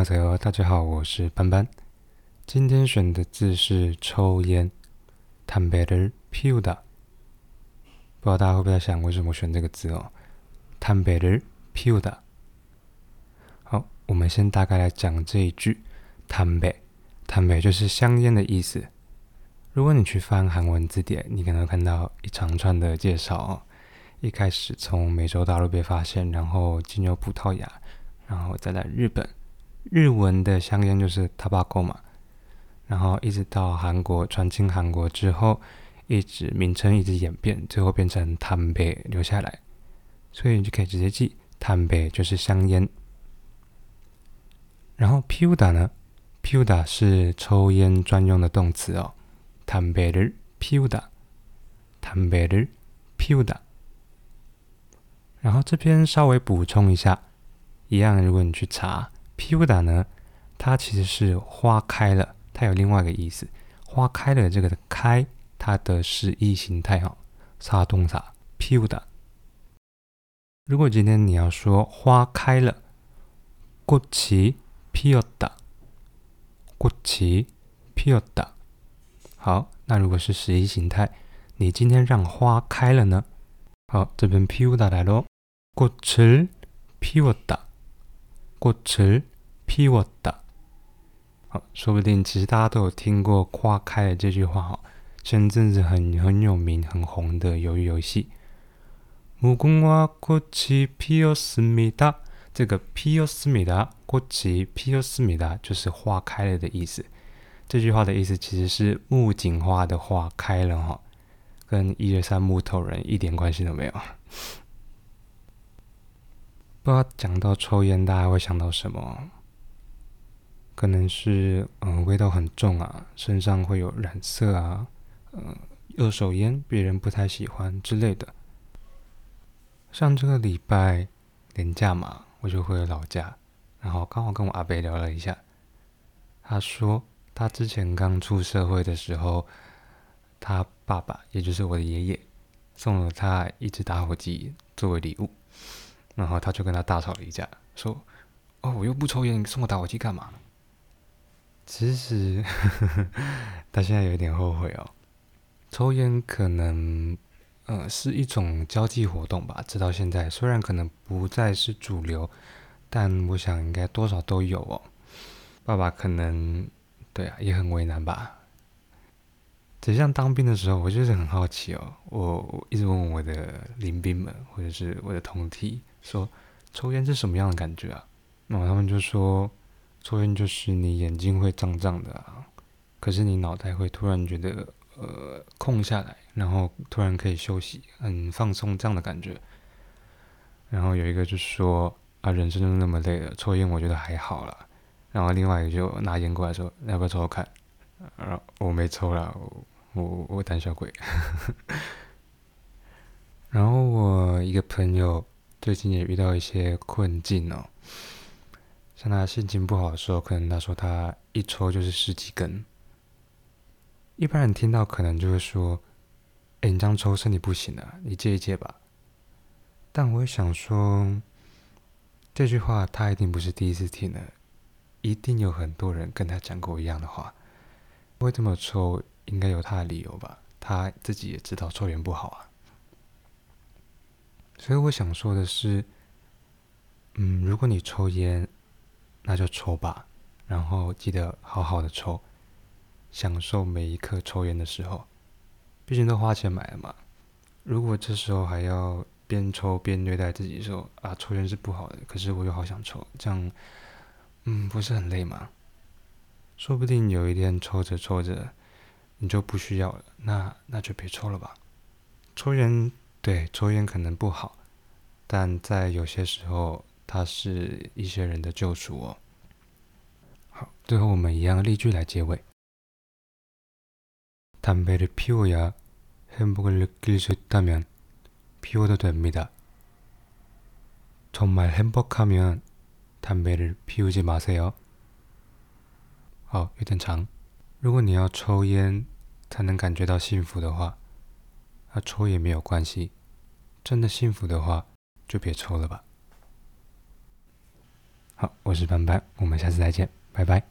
안녕하세요，大家好，我是班班。今天选的字是抽烟，담배를피우 다。 不知道大家会不会在想，为什么选这个字哦？담배를피우 다。 好，我们先大概来讲这一句，담 배， 담배就是香烟的意思。如果你去翻韩文字典，你可能看到一长串的介绍哦。一开始从美洲大陆被发现，然后经由葡萄牙，然后再来日本。 日文的香烟就是 tobacco 嘛，然后一直到韩国传进韩国之后，一直名称一直演变，最后变成 t a m b 留下来，所以你就可以直接记 t a m b 就是香烟。然后 puda 呢，puda 是抽烟专用的动词哦 t a m b 를 puda，t a m b 를 puda。然后这边稍微补充一下，一样，如果你去查。p u d a 呢，它其实是花开了，它有另外一个意思。花开了这个的开，它的示意形态哈，啥动啥 p u d a 如果今天你要说花开了，꽃이피었 다， 꽃이피었 다。 好，那如果是实意形态，你今天让花开了呢？好，这边 p u d a 来喽，꽃을피웠 다， 꽃을 p u 的，好，说不定其实大家都有听过“花开了”这句话哈。前阵子很很有名、很红的鱿鱼游戏，木工花过期皮奥斯米达，这个皮奥斯米达过期皮奥斯米达就是花开了的意思。这句话的意思其实是木槿花的花开了哈，跟一二三木头人一点关系都没有。不知道讲到抽烟，大家会想到什么？可能是嗯味道很重啊，身上会有染色啊，嗯二手烟别人不太喜欢之类的。像这个礼拜年假嘛，我就回了老家，然后刚好跟我阿伯聊了一下，他说他之前刚出社会的时候，他爸爸也就是我的爷爷送了他一只打火机作为礼物，然后他就跟他大吵了一架，说哦我又不抽烟，你送我打火机干嘛？其实 他现在有点后悔哦。抽烟可能，呃，是一种交际活动吧。直到现在，虽然可能不再是主流，但我想应该多少都有哦。爸爸可能，对啊，也很为难吧。只像当兵的时候，我就是很好奇哦。我我一直问我的邻兵们，或者是我的同梯，说抽烟是什么样的感觉啊？那他们就说。抽烟就是你眼睛会胀胀的啊，可是你脑袋会突然觉得呃空下来，然后突然可以休息，很放松这样的感觉。然后有一个就说啊，人生就那么累了，抽烟我觉得还好了。然后另外一个就拿烟过来说，要不要抽抽看？然后我没抽了，我我我胆小鬼。然后我一个朋友最近也遇到一些困境哦。像他心情不好的时候，可能他说他一抽就是十几根。一般人听到可能就会说：“哎，你这样抽身体不行啊，你戒一戒吧。”但我也想说，这句话他一定不是第一次听了，一定有很多人跟他讲过一样的话。会这么抽，应该有他的理由吧？他自己也知道抽烟不好啊。所以我想说的是，嗯，如果你抽烟，那就抽吧，然后记得好好的抽，享受每一刻抽烟的时候。毕竟都花钱买了嘛。如果这时候还要边抽边虐待自己说啊，抽烟是不好的，可是我又好想抽，这样，嗯，不是很累吗？说不定有一天抽着抽着，你就不需要了，那那就别抽了吧。抽烟对，抽烟可能不好，但在有些时候。它是一些人的救赎哦。好，最后我们一样例句来结尾。담배를피워야행복을느낄수있다면피워도됩니다 정말행복하면담배를피우지마세요好，有点长。如果你要抽烟才能感觉到幸福的话，那抽也没有关系。真的幸福的话，就别抽了吧。 好，我。是班班，我们下次再见，拜拜。